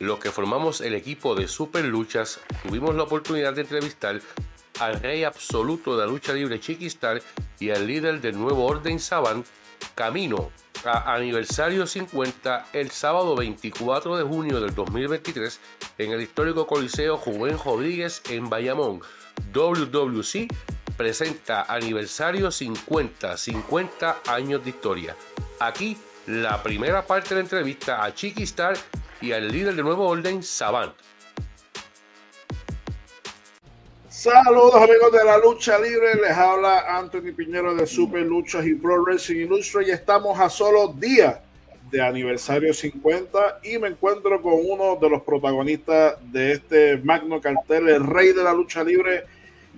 los que formamos el equipo de Super Luchas tuvimos la oportunidad de entrevistar al rey absoluto de la lucha libre Chiquistar y al líder del nuevo orden Saban, camino a aniversario 50 el sábado 24 de junio del 2023 en el histórico Coliseo Juven Rodríguez en Bayamón. WWC presenta aniversario 50, 50 años de historia. Aquí la primera parte de la entrevista a Chiquistar y al líder del nuevo orden, Saban. Saludos amigos de la lucha libre, les habla Anthony Piñero de Super Luchas y Pro Wrestling Illustre y estamos a solo días de aniversario 50 y me encuentro con uno de los protagonistas de este magno cartel, el rey de la lucha libre,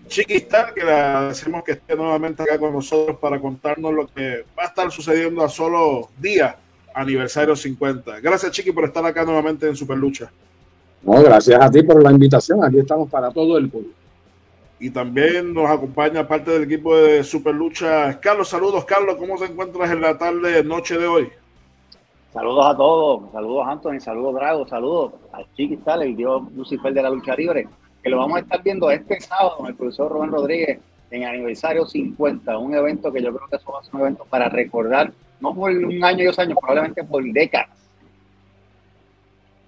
Chiquistar, que le agradecemos que esté nuevamente acá con nosotros para contarnos lo que va a estar sucediendo a solo días aniversario 50. Gracias Chiqui por estar acá nuevamente en Super Lucha. No, gracias a ti por la invitación, aquí estamos para todo el público. Y también nos acompaña parte del equipo de Super Lucha. Carlos, saludos, Carlos. ¿Cómo se encuentras en la tarde, noche de hoy? Saludos a todos. Saludos, Anthony. Saludos, Drago. Saludos a Chiquistal, el dios Lucifer de la lucha libre. Que lo vamos a estar viendo este sábado con el profesor Rubén Rodríguez en aniversario 50. Un evento que yo creo que eso va a ser un evento para recordar, no por un año y dos años, probablemente por décadas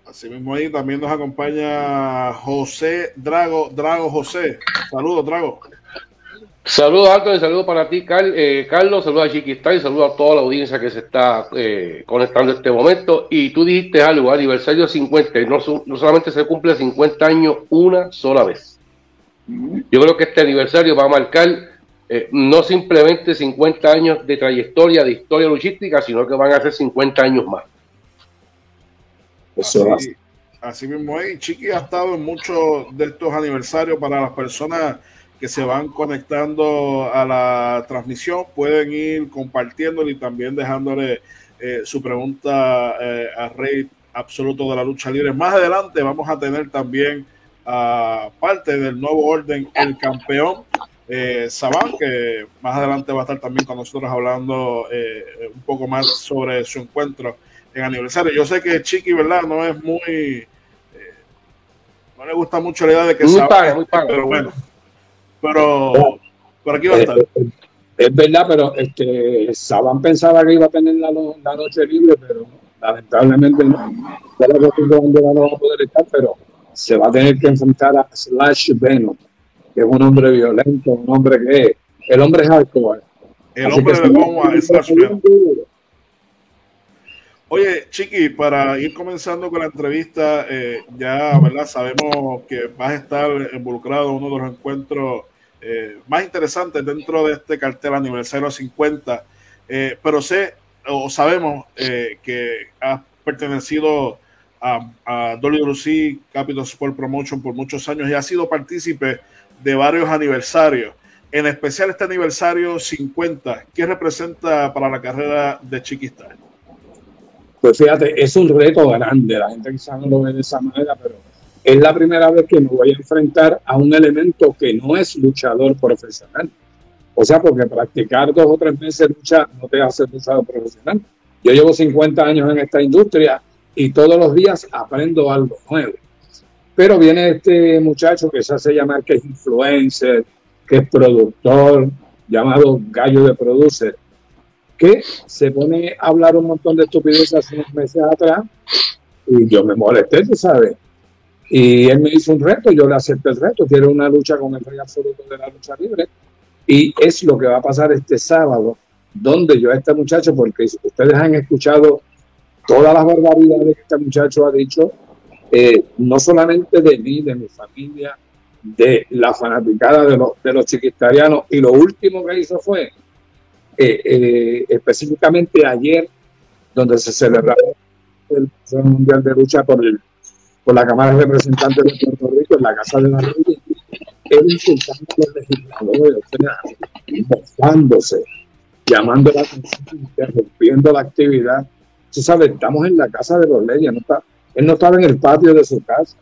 Así mismo ahí también nos acompaña José Drago, Drago José. Saludos, Drago. Saludos, Antonio, saludos para ti, eh, Carlos, saludos a Chiquistá y saludos a toda la audiencia que se está eh, conectando en este momento. Y tú dijiste algo, aniversario 50, y no, no solamente se cumple 50 años una sola vez. Yo creo que este aniversario va a marcar eh, no simplemente 50 años de trayectoria, de historia luchística, sino que van a ser 50 años más así, mismo es. Chiqui ha estado en muchos de estos aniversarios para las personas que se van conectando a la transmisión. Pueden ir compartiéndole y también dejándole eh, su pregunta eh, a Rey Absoluto de la Lucha Libre. Más adelante vamos a tener también a parte del nuevo orden, el campeón. Eh, Saban, que más adelante va a estar también con nosotros hablando eh, un poco más sobre su encuentro en aniversario. Yo sé que Chiqui, ¿verdad? No es muy. Eh, no le gusta mucho la idea de que muy paga, muy paga, pero bueno. Pero por aquí va a estar. Eh, eh, es, verdad, pero este Saban pensaba que iba a tener la, la noche libre, pero lamentablemente no. Ya la no va a poder estar, pero se va a tener que enfrentar a Slash Venom, que es un hombre violento, un hombre que el hombre es hardcore. El hombre de Goma es Venom. Oye, Chiqui, para ir comenzando con la entrevista, eh, ya ¿verdad? sabemos que vas a estar involucrado en uno de los encuentros eh, más interesantes dentro de este cartel aniversario 50, eh, pero sé o sabemos que has pertenecido a, a WC Capital Sport Promotion por muchos años y has sido partícipe de varios aniversarios. En especial este aniversario 50, ¿qué representa para la carrera de Chiquistar? Pues fíjate, es un reto grande, la gente quizás no lo ve de esa manera, pero es la primera vez que me voy a enfrentar a un elemento que no es luchador profesional. O sea, porque practicar dos o tres meses lucha no te hace luchador profesional. Yo llevo 50 años en esta industria y todos los días aprendo algo nuevo. Pero viene este muchacho que se hace llamar que es influencer, que es productor, llamado gallo de producer, que se pone a hablar un montón de estupideces hace unos meses atrás y yo me molesté, tú sabes. Y él me hizo un reto, yo le acepté el reto, quiero una lucha con el rey absoluto de la lucha libre. Y es lo que va a pasar este sábado, donde yo a este muchacho, porque ustedes han escuchado todas las barbaridades que este muchacho ha dicho, eh, no solamente de mí, de mi familia, de la fanaticada de los, de los chiquitarianos, y lo último que hizo fue eh, eh, específicamente ayer, donde se celebraba el Mundial de Lucha por, el, por la Cámara de Representantes de Puerto Rico en la Casa de la Ley, él insultando a los legisladores, mostrándose, llamando la atención, interrumpiendo la actividad. Tú sabes, estamos en la Casa de los Leyes, no está, él no estaba en el patio de su casa.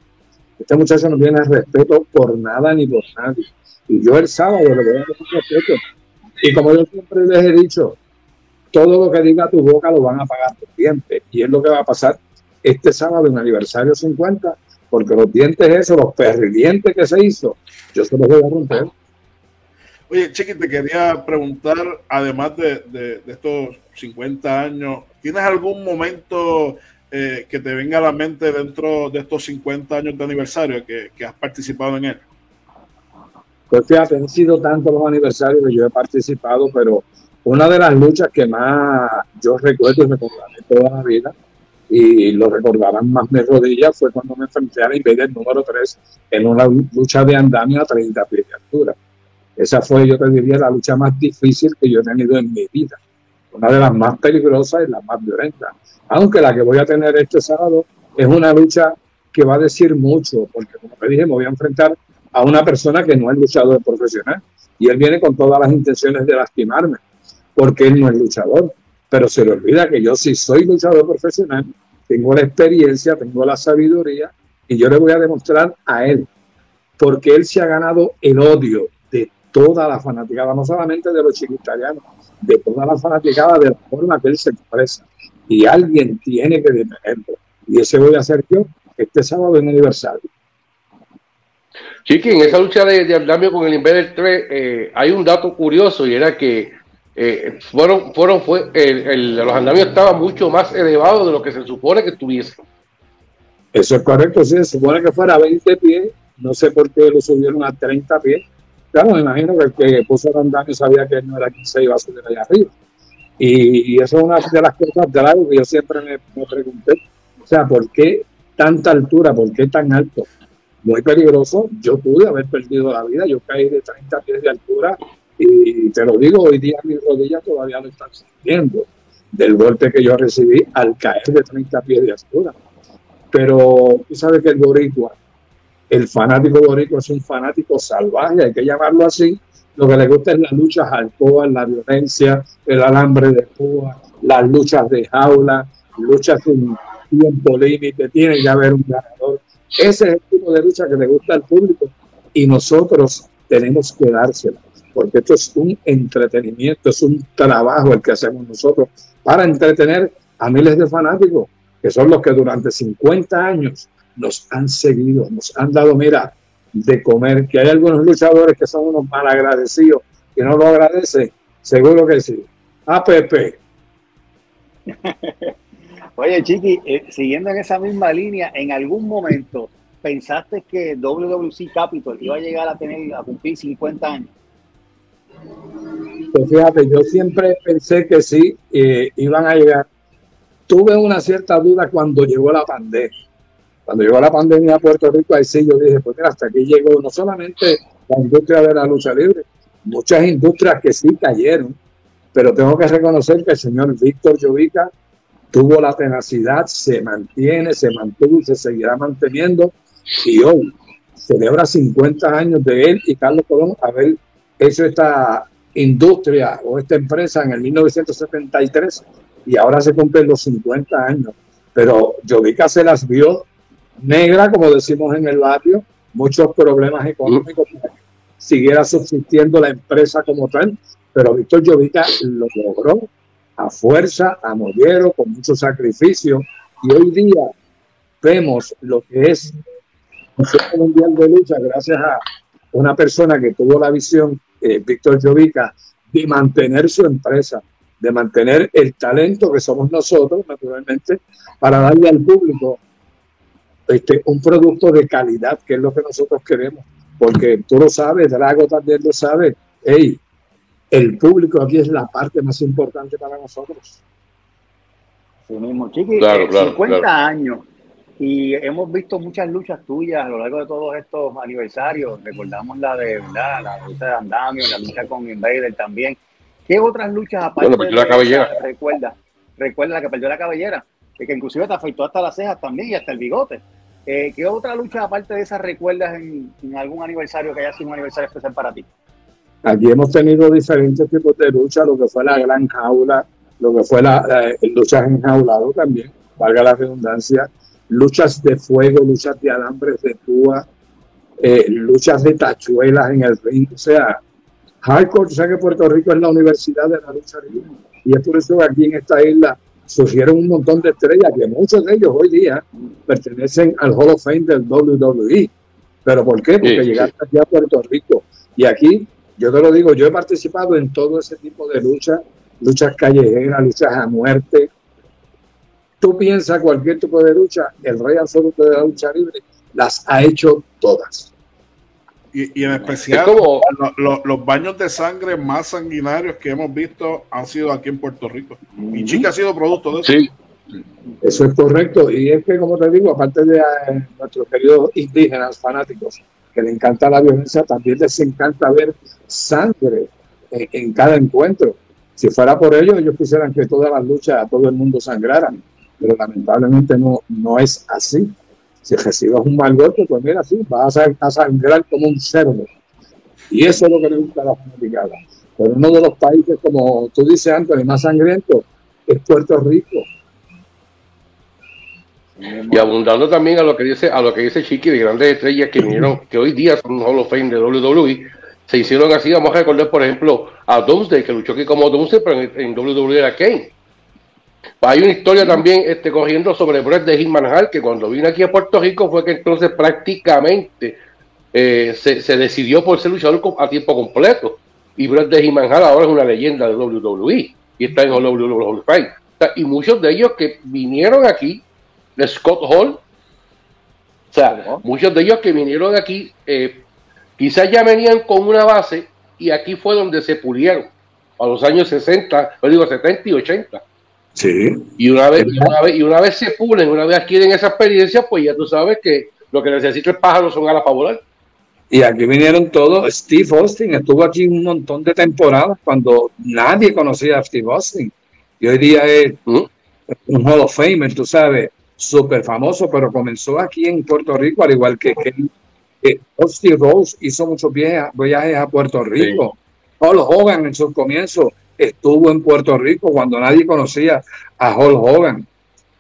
Este muchacho no tiene respeto por nada ni por nadie. Y yo el sábado le voy a dar respeto y como yo siempre les he dicho, todo lo que diga tu boca lo van a pagar tus dientes. Y es lo que va a pasar. este sábado en aniversario 50, porque los dientes esos, los perridientes que se hizo, yo se los voy a romper. Oye, Chiqui, te quería preguntar, además de, estos 50 años, ¿tienes algún momento eh, que te venga a la mente dentro de estos 50 años de aniversario que, has participado en él? Pues fíjate, han sido tantos los aniversarios que yo he participado, pero una de las luchas que más yo recuerdo y recordaré toda la vida, y lo recordarán más mi rodillas, fue cuando me enfrenté a la Invader número 3 en una lucha de andamio a 30 pies de altura. Esa fue, yo te diría, la lucha más difícil que yo he tenido en mi vida. Una de las más peligrosas y las más violentas. Aunque la que voy a tener este sábado es una lucha que va a decir mucho, porque como te dije, me voy a enfrentar a una persona que no es luchador profesional. Y él viene con todas las intenciones de lastimarme, porque él no es luchador. Pero se le olvida que yo sí soy luchador profesional, tengo la experiencia, tengo la sabiduría, y yo le voy a demostrar a él, porque él se ha ganado el odio toda la fanaticada, no solamente de los chiquitarianos, de toda la fanaticada de la forma que él se expresa. Y alguien tiene que detenerlo. Y ese voy a hacer yo este sábado en aniversario. Chiqui, en esa lucha de, andamio con el Invader 3 eh, hay un dato curioso y era que eh, fueron, fueron, fue, el, los andamios estaban mucho más elevados de lo que se supone que tuviese. Eso es correcto, sí, se supone que fuera 20 pies, no sé por qué lo subieron a 30 pies, Claro, me imagino que el que puso el andamio sabía que no era quien se iba a subir allá arriba. Y, eso es una de las cosas de que yo siempre me, pregunté. O sea, ¿por qué tanta altura? ¿Por qué tan alto? Muy peligroso. Yo pude haber perdido la vida. Yo caí de 30 pies de altura y te lo digo, hoy día mis rodillas todavía no están sintiendo del golpe que yo recibí al caer de 30 pies de altura. Pero tú sabes que el boricua el fanático boricua es un fanático salvaje, hay que llamarlo así. Lo que le gusta es las luchas alcohol, la violencia, el alambre de púa, las luchas de jaula, luchas sin tiempo límite, tiene que haber un ganador. Ese es el tipo de lucha que le gusta al público y nosotros tenemos que dársela, porque esto es un entretenimiento, es un trabajo el que hacemos nosotros para entretener a miles de fanáticos, que son los que durante 50 años nos han seguido, nos han dado, mira, de comer, que hay algunos luchadores que son unos malagradecidos, que no lo agradecen, seguro que sí. APP. Oye, Chiqui, eh, siguiendo en esa misma línea, ¿en algún momento pensaste que WWC Capital iba a llegar a tener a cumplir 50 años? Pues fíjate, yo siempre pensé que sí, eh, iban a llegar. Tuve una cierta duda cuando llegó la pandemia cuando llegó la pandemia a Puerto Rico, ahí sí yo dije, pues mira, hasta aquí llegó no solamente la industria de la lucha libre, muchas industrias que sí cayeron, pero tengo que reconocer que el señor Víctor Llovica tuvo la tenacidad, se mantiene, se mantuvo y se seguirá manteniendo, y hoy celebra 50 años de él y Carlos Colón haber hecho esta industria o esta empresa en el 1973 y ahora se cumplen los 50 años. Pero Llovica se las vio negra, como decimos en el barrio, muchos problemas económicos siguiera subsistiendo la empresa como tal, pero Víctor Llovica lo logró a fuerza, a mollero, con mucho sacrificio, y hoy día vemos lo que es un Mundial de Lucha gracias a una persona que tuvo la visión, eh, Víctor Llovica, de mantener su empresa, de mantener el talento que somos nosotros, naturalmente, para darle al público este, un producto de calidad, que es lo que nosotros queremos. Porque tú lo sabes, Drago también lo sabe. Hey, el público aquí es la parte más importante para nosotros. Sí mismo, Chiqui, 50 eh, años y hemos visto muchas luchas tuyas a lo largo de todos estos aniversarios. Recordamos la de la lucha de Andamio, la lucha con Invader también. ¿Qué otras luchas aparte de la cabellera? Recuerda, recuerda la que perdió la cabellera, que inclusive te afectó hasta las cejas también y hasta el bigote. Eh, ¿Qué otra lucha, aparte de esas, recuerdas en, algún aniversario que haya sido un aniversario especial para ti? Aquí hemos tenido diferentes tipos de lucha, lo que fue la gran jaula, lo que fue la, luchas enjaulado también, valga la redundancia, luchas de fuego, luchas de alambres de púa, eh, luchas de tachuelas en el ring, o sea, hardcore, o sea que Puerto Rico es la universidad de la lucha libre y es por eso que aquí en esta isla surgieron un montón de estrellas que muchos de ellos hoy día pertenecen al Hall of Fame del WWE. ¿Pero por qué? Porque llegaron aquí a Puerto Rico. Y aquí, yo te lo digo, yo he participado en todo ese tipo de luchas, luchas callejeras, luchas a muerte. Tú piensas cualquier tipo de lucha, el rey absoluto de la lucha libre las ha hecho todas. Y, en especial los baños de sangre más sanguinarios que hemos visto han sido aquí en Puerto Rico. Y Chica ha sido producto de eso. Sí. Eso es correcto. Y es que, como te digo, aparte de eh, nuestros queridos indígenas fanáticos que le encanta la violencia, también les encanta ver sangre en, cada encuentro. Si fuera por ello, ellos quisieran que todas las luchas a todo el mundo sangraran, pero lamentablemente no, no es así. Si recibes un mal golpe, pues mira, sí, vas a, sangrar como un cerdo. Y eso es lo que le gusta a la fanaticada. Pero uno de los países, como tú dices, Anthony, más sangriento es Puerto Rico. Y abundando también a lo que dice, a lo que dice Chiqui de grandes estrellas que vinieron, que hoy día son Hall of Fame de WWE, se hicieron así, vamos a recordar por ejemplo a Doomsday, que luchó aquí como Doomsday, pero en, WWE era Kane. Hay una historia también este, corriendo sobre Brett de Hitman Hall, que cuando vino aquí a Puerto Rico fue que entonces prácticamente eh, se, decidió por ser luchador a tiempo completo. Y Brett de Hitman Hall ahora es una leyenda de WWE y está en WWE y muchos de ellos que vinieron aquí de Scott Hall. O sea, muchos de ellos que vinieron aquí, eh, quizás ya venían con una base y aquí fue donde se pulieron a los años 60, yo digo 70 y 80. Sí. Y una vez, y una vez, y una vez se pulen, una vez adquieren esa experiencia, pues ya tú sabes que lo que necesita el pájaro son alas para volar. Y aquí vinieron todos. Steve Austin estuvo aquí un montón de temporadas cuando nadie conocía a Steve Austin. Y hoy día es ¿Mm? un Hall of Famer, tú sabes súper famoso, pero comenzó aquí en Puerto Rico, al igual que, que, Austin Rose hizo muchos viajes, a Puerto Rico. Paul Hogan en sus comienzos estuvo en Puerto Rico cuando nadie conocía a Hulk Hogan.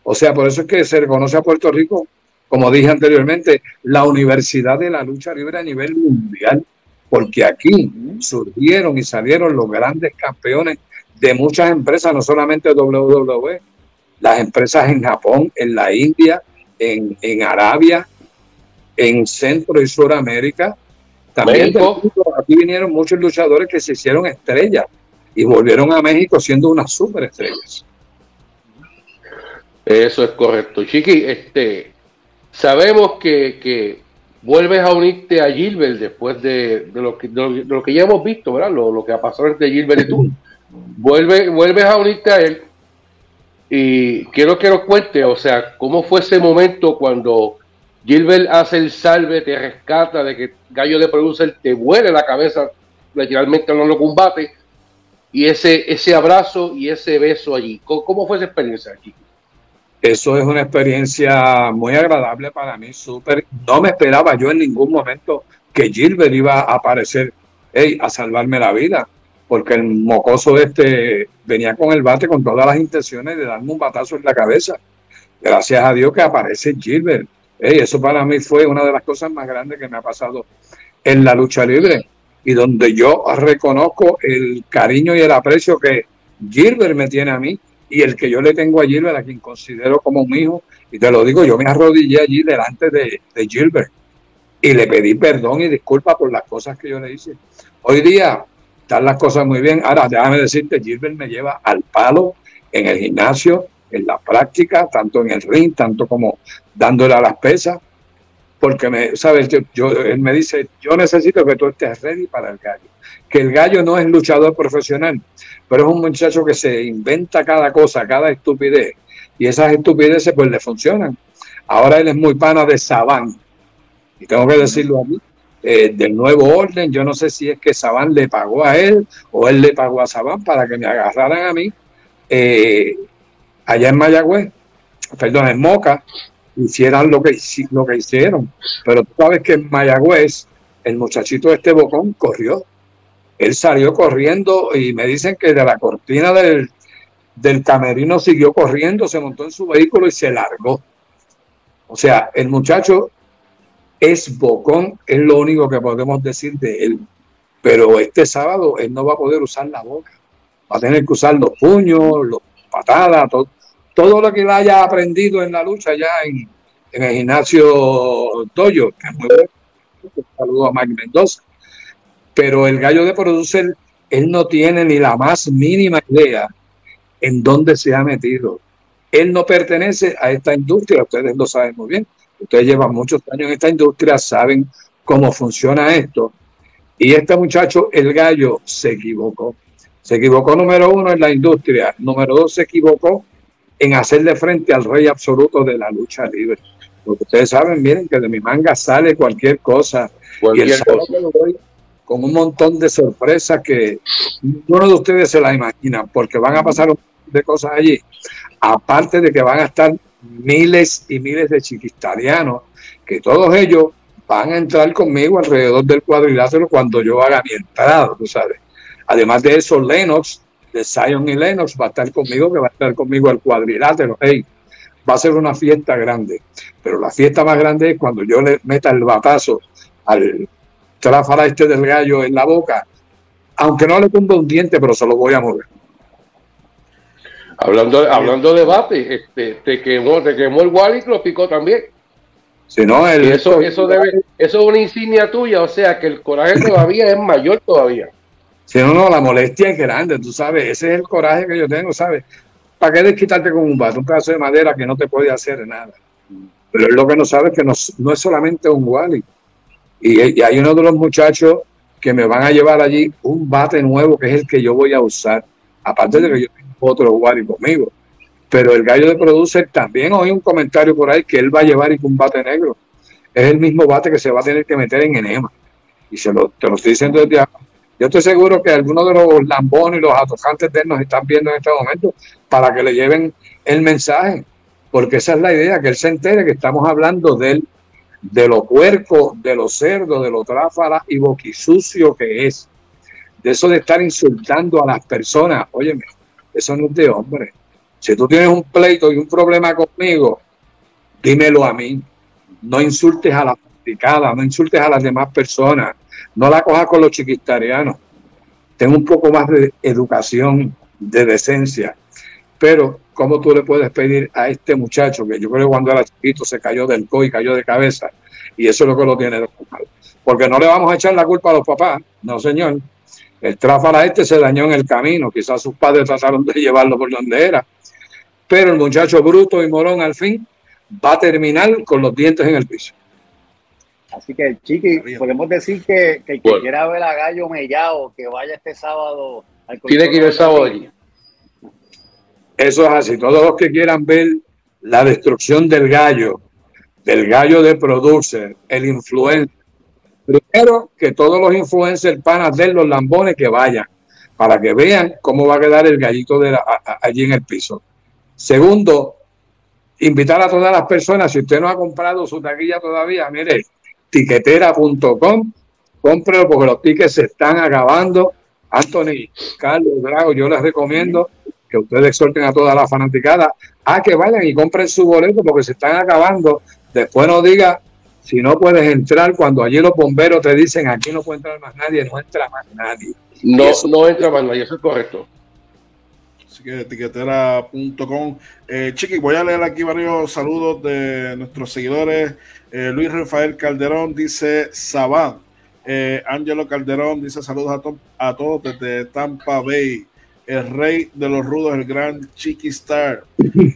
O sea, por eso es que se reconoce a Puerto Rico, como dije anteriormente, la universidad de la lucha libre a nivel mundial, porque aquí surgieron y salieron los grandes campeones de muchas empresas, no solamente WWE, las empresas en Japón, en la India, en, Arabia, en Centro y Suramérica. También aquí vinieron muchos luchadores que se hicieron estrellas y volvieron a México siendo unas superestrellas. Eso es correcto. Chiqui, este, sabemos que, vuelves a unirte a Gilbert después de, lo, que, lo, que ya hemos visto, ¿verdad? Lo, que ha pasado entre Gilbert y tú. Vuelve, vuelves a unirte a él y quiero que nos cuente, o sea, cómo fue ese momento cuando Gilbert hace el salve, te rescata de que Gallo de Producer te vuele la cabeza, literalmente no lo combate, y ese, ese abrazo y ese beso allí. ¿Cómo, fue esa experiencia aquí? Eso es una experiencia muy agradable para mí, súper. No me esperaba yo en ningún momento que Gilbert iba a aparecer a salvarme la vida porque el mocoso este venía con el bate con todas las intenciones de darme un batazo en la cabeza. Gracias a Dios que aparece Gilbert. eso para mí fue una de las cosas más grandes que me ha pasado en la lucha libre y donde yo reconozco el cariño y el aprecio que Gilbert me tiene a mí y el que yo le tengo a Gilbert, a quien considero como un hijo. Y te lo digo, yo me arrodillé allí delante de, Gilbert y le pedí perdón y disculpa por las cosas que yo le hice. Hoy día están las cosas muy bien. Ahora, déjame decirte, Gilbert me lleva al palo en el gimnasio, en la práctica, tanto en el ring, tanto como dándole a las pesas, porque me, sabes, yo, él me dice, yo necesito que tú estés ready para el gallo. Que el gallo no es luchador profesional, pero es un muchacho que se inventa cada cosa, cada estupidez, y esas estupideces pues le funcionan. Ahora él es muy pana de Saban, y tengo que decirlo a mí, eh, del nuevo orden. Yo no sé si es que Sabán le pagó a él o él le pagó a Sabán para que me agarraran a mí eh, allá en Mayagüez, perdón, en Moca, hicieran lo que, lo que hicieron. Pero tú sabes que en Mayagüez el muchachito de este bocón corrió. Él salió corriendo y me dicen que de la cortina del, del camerino siguió corriendo, se montó en su vehículo y se largó. O sea, el muchacho es bocón, es lo único que podemos decir de él. Pero este sábado él no va a poder usar la boca. Va a tener que usar los puños, los patadas, todo lo que él haya aprendido en la lucha ya en, el gimnasio Toyo, que es muy bueno. Saludo a Mike Mendoza. Pero el gallo de producer, él no tiene ni la más mínima idea en dónde se ha metido. Él no pertenece a esta industria, ustedes lo saben muy bien. Ustedes llevan muchos años en esta industria, saben cómo funciona esto. Y este muchacho, el gallo, se equivocó. Se equivocó número uno en la industria, número dos se equivocó en hacerle frente al rey absoluto de la lucha libre. Porque ustedes saben, miren que de mi manga sale cualquier cosa. y el con un montón de sorpresas que ninguno de ustedes se la imagina, porque van a pasar un montón de cosas allí. Aparte de que van a estar miles y miles de chiquistarianos, que todos ellos van a entrar conmigo alrededor del cuadrilátero cuando yo haga mi entrada, tú sabes. Además de eso, Lennox, de Zion y Lennox, va a estar conmigo, que va a estar conmigo al cuadrilátero. Hey, va a ser una fiesta grande. Pero la fiesta más grande es cuando yo le meta el batazo al tráfala este del gallo en la boca, aunque no le ponga un diente, pero se lo voy a mover. Hablando, hablando de bate, este, te quemó, te quemó el Wally y lo picó también. Si no, el, eso, eso debe, eso es una insignia tuya, o sea que el coraje todavía es mayor todavía. Si no, no, la molestia es grande, tú sabes, ese es el coraje que yo tengo, ¿sabes? ¿Para qué desquitarte con un bate, un pedazo de madera que no te puede hacer nada? Pero es lo que no sabes que no, no es solamente un Wally. Y, y, hay uno de los muchachos que me van a llevar allí un bate nuevo que es el que yo voy a usar. Aparte de que yo tengo otro Wally conmigo. Pero el gallo de producer también oí un comentario por ahí que él va a llevar un bate negro. Es el mismo bate que se va a tener que meter en enema. Y se lo, te lo estoy diciendo desde ahora. Yo estoy seguro que algunos de los lambones y los atojantes de él nos están viendo en este momento para que le lleven el mensaje. Porque esa es la idea, que él se entere que estamos hablando de él, de lo puerco, de lo cerdo, de lo tráfala y boquisucio que es. De eso de estar insultando a las personas. Óyeme, eso no es de hombre. Si tú tienes un pleito y un problema conmigo, dímelo a mí. No insultes a la practicada, no insultes a las demás personas. No la cojas con los chiquistarianos. Ten un poco más de educación, de decencia. Pero, ¿cómo tú le puedes pedir a este muchacho que yo creo que cuando era chiquito se cayó del co y cayó de cabeza? Y eso es lo que lo tiene mal. Porque no le vamos a echar la culpa a los papás. No, señor. El tráfala este se dañó en el camino. Quizás sus padres trataron de llevarlo por donde era pero el muchacho bruto y morón al fin va a terminar con los dientes en el piso. Así que, Chiqui, podemos decir que, que el que quiera ver a Gallo Mellado, que vaya este sábado al Tiene que ir el sábado allí. Eso es así. Todos los que quieran ver la destrucción del gallo, del gallo de producer, el influencer. Primero, que todos los influencers panas de los lambones que vayan, para que vean cómo va a quedar el gallito de allí en el piso. Segundo, invitar a todas las personas, si usted no ha comprado su taquilla todavía, mire, tiquetera.com, cómprelo porque los tickets se están acabando. Anthony, Carlos, Drago, yo les recomiendo que ustedes exhorten a todas las fanaticadas a que vayan y compren su boleto porque se están acabando. Después no diga si no puedes entrar cuando allí los bomberos te dicen aquí no puede entrar más nadie, no entra más nadie. No, no entra más nadie, eso es correcto así que etiquetera.com. Eh, Chiqui, voy a leer aquí varios saludos de nuestros seguidores. Eh, Luis Rafael Calderón dice Sabán. Eh, Ángelo Calderón dice saludos a, a, todos desde Tampa Bay. El rey de los rudos, el gran Chiqui Star.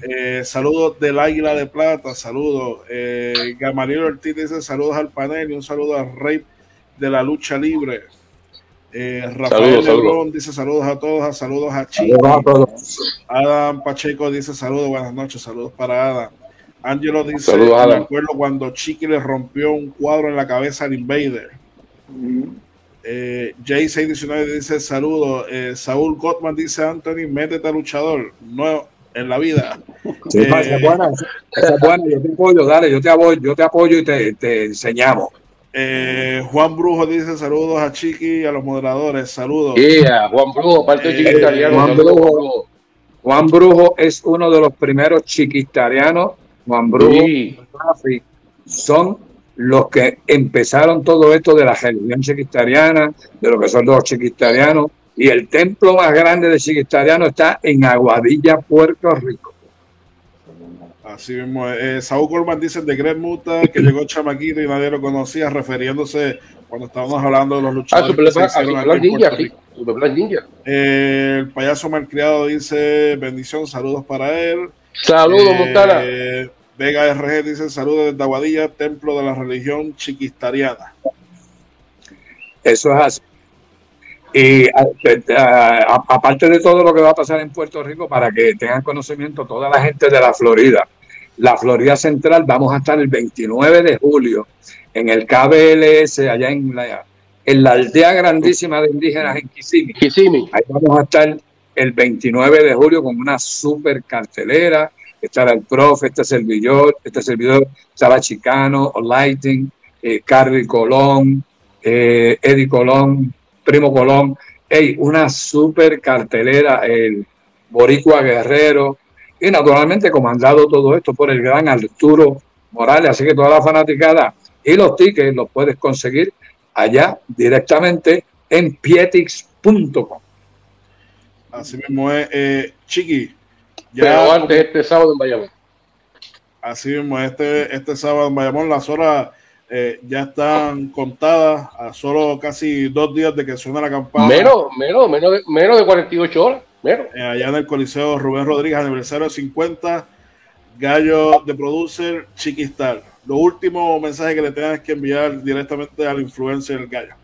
Eh, saludos del Águila de Plata. Saludos. Eh, Gamaliel Ortiz dice saludos al panel y un saludo al rey de la lucha libre. Eh, Rafael Lebrón dice saludos a todos, saludos a Chico. Adam Pacheco dice saludos, buenas noches, saludos para Adam. Angelo dice, saludos, me acuerdo cuando Chiqui le rompió un cuadro en la cabeza al Invader. Eh, J619 dice saludos. Eh, Saúl Gottman dice Anthony, métete a luchador. No en la vida. Sí, eh, esa buena, buena, yo te apoyo, dale, yo te apoyo, yo te apoyo y te, te enseñamos. Eh, Juan Brujo dice saludos a Chiqui y a los moderadores. Saludos. Juan Brujo, parte de Chiqui eh, Juan, Brujo, Juan Brujo es uno de los primeros chiquitarianos. Juan Brujo son los que empezaron todo esto de la religión chiquitariana, de lo que son los chiquitarianos. Y el templo más grande de chiquitariano está en Aguadilla, Puerto Rico. Así mismo, eh, Saúl Colman dice de Greg Muta que llegó chamaquito y nadie lo conocía, refiriéndose cuando estábamos hablando de los luchadores. Ah, Superplan Ninja, sí. Superplan Ninja. Eh, el payaso malcriado dice bendición, saludos para él. Saludos, Eh, Montana. Vega RG dice saludos desde Aguadilla, templo de la religión chiquistariana. Eso es así. Y aparte de todo lo que va a pasar en Puerto Rico, para que tengan conocimiento toda la gente de la Florida, la Florida Central, vamos a estar el 29 de julio en el KBLS, allá en la, en la aldea grandísima de indígenas en Kissimmee. Kissimmee. Ahí vamos a estar el 29 de julio con una super cartelera. Estará el profe, este servidor, este servidor, estará Chicano, Lighting, eh, Carly Colón, eh, Eddie Colón, Primo Colón. Ey, una super cartelera, el Boricua Guerrero. Y naturalmente comandado todo esto por el gran Arturo Morales. Así que toda la fanaticada y los tickets los puedes conseguir allá directamente en pietix.com. Así mismo es, eh, Chiqui. Pero Ya, antes este sábado en Bayamón. así mismo, este, este sábado en Bayamón las horas eh, ya están contadas a solo casi dos días de que suena la campana. Menos, menos, menos de, menos de 48 horas. Allá en el Coliseo Rubén Rodríguez, aniversario 50, Gallo de Producer, Chiquistar. Lo último mensaje que le tengas que enviar directamente al influencer Gallo.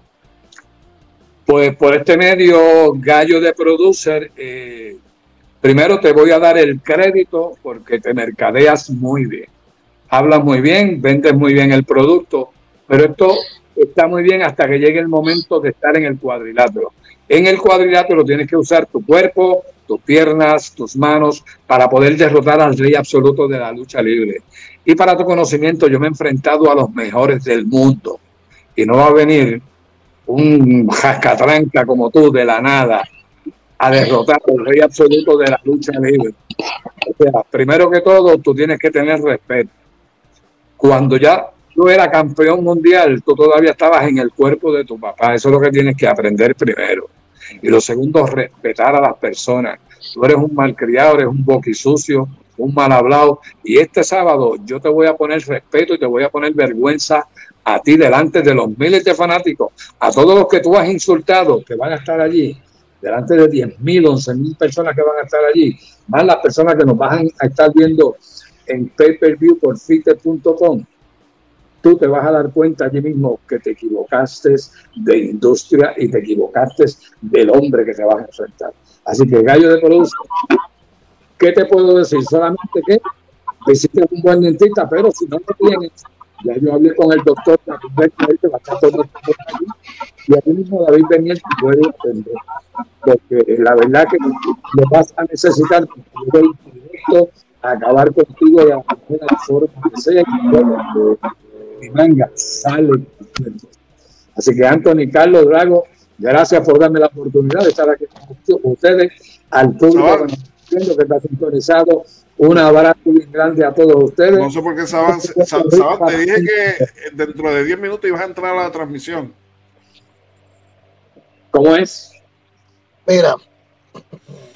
Pues por este medio, Gallo de Producer, eh, primero te voy a dar el crédito porque te mercadeas muy bien. Hablas muy bien, vendes muy bien el producto, pero esto está muy bien hasta que llegue el momento de estar en el cuadrilátero. En el cuadrilátero tienes que usar tu cuerpo, tus piernas, tus manos para poder derrotar al rey absoluto de la lucha libre. Y para tu conocimiento, yo me he enfrentado a los mejores del mundo. Y no va a venir un jascatranca como tú de la nada a derrotar al rey absoluto de la lucha libre. O sea, primero que todo, tú tienes que tener respeto. Cuando ya tú eras campeón mundial, tú todavía estabas en el cuerpo de tu papá. Eso es lo que tienes que aprender primero. Y lo segundo, respetar a las personas. Tú eres un malcriado, eres un boquisucio, un mal hablado. Y este sábado yo te voy a poner respeto y te voy a poner vergüenza a ti delante de los miles de fanáticos, a todos los que tú has insultado, que van a estar allí, delante de 10 mil, 11 mil personas que van a estar allí, más las personas que nos van a estar viendo en pay-per-view por fitter.com, tú te vas a dar cuenta allí mismo que te equivocaste de industria y te equivocaste del hombre que te vas a enfrentar. Así que gallo de producción, ¿qué te puedo decir? Solamente que visite un buen dentista, pero si no lo tienes, ya yo hablé con el doctor David y aquí mismo David Beniel puede atender. Porque la verdad que lo vas a necesitar porque yo a acabar contigo de la forma que sea, y bueno, mi manga sale. Así que Anthony Carlos Drago, gracias por darme la oportunidad de estar aquí con ustedes, al público que está sintonizado. Un abrazo bien grande a todos ustedes. No sé por qué Saban, Sa- Saban, te dije que dentro de 10 minutos ibas a entrar a la transmisión. ¿Cómo es? Mira,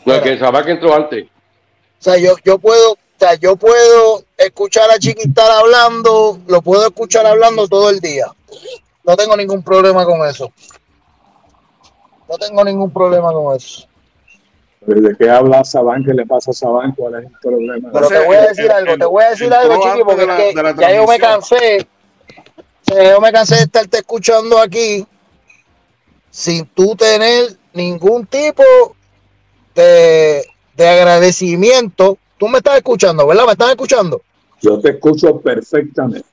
No, es que Sabá que entró antes. o sea, yo, yo puedo, o sea, yo puedo escuchar a Chiquitar hablando, lo puedo escuchar hablando todo el día. No tengo ningún problema con eso. No tengo ningún problema con eso. ¿De qué habla Sabán? ¿Qué le pasa a Sabán? ¿Cuál es el problema? Pero te voy a decir el- algo, el- te voy a decir algo, Chiqui, porque la- es que ya yo me cansé. yo me cansé de estarte escuchando aquí sin tú tener ningún tipo de, de agradecimiento. Tú me estás escuchando, ¿verdad? ¿Me estás escuchando? Yo te escucho perfectamente.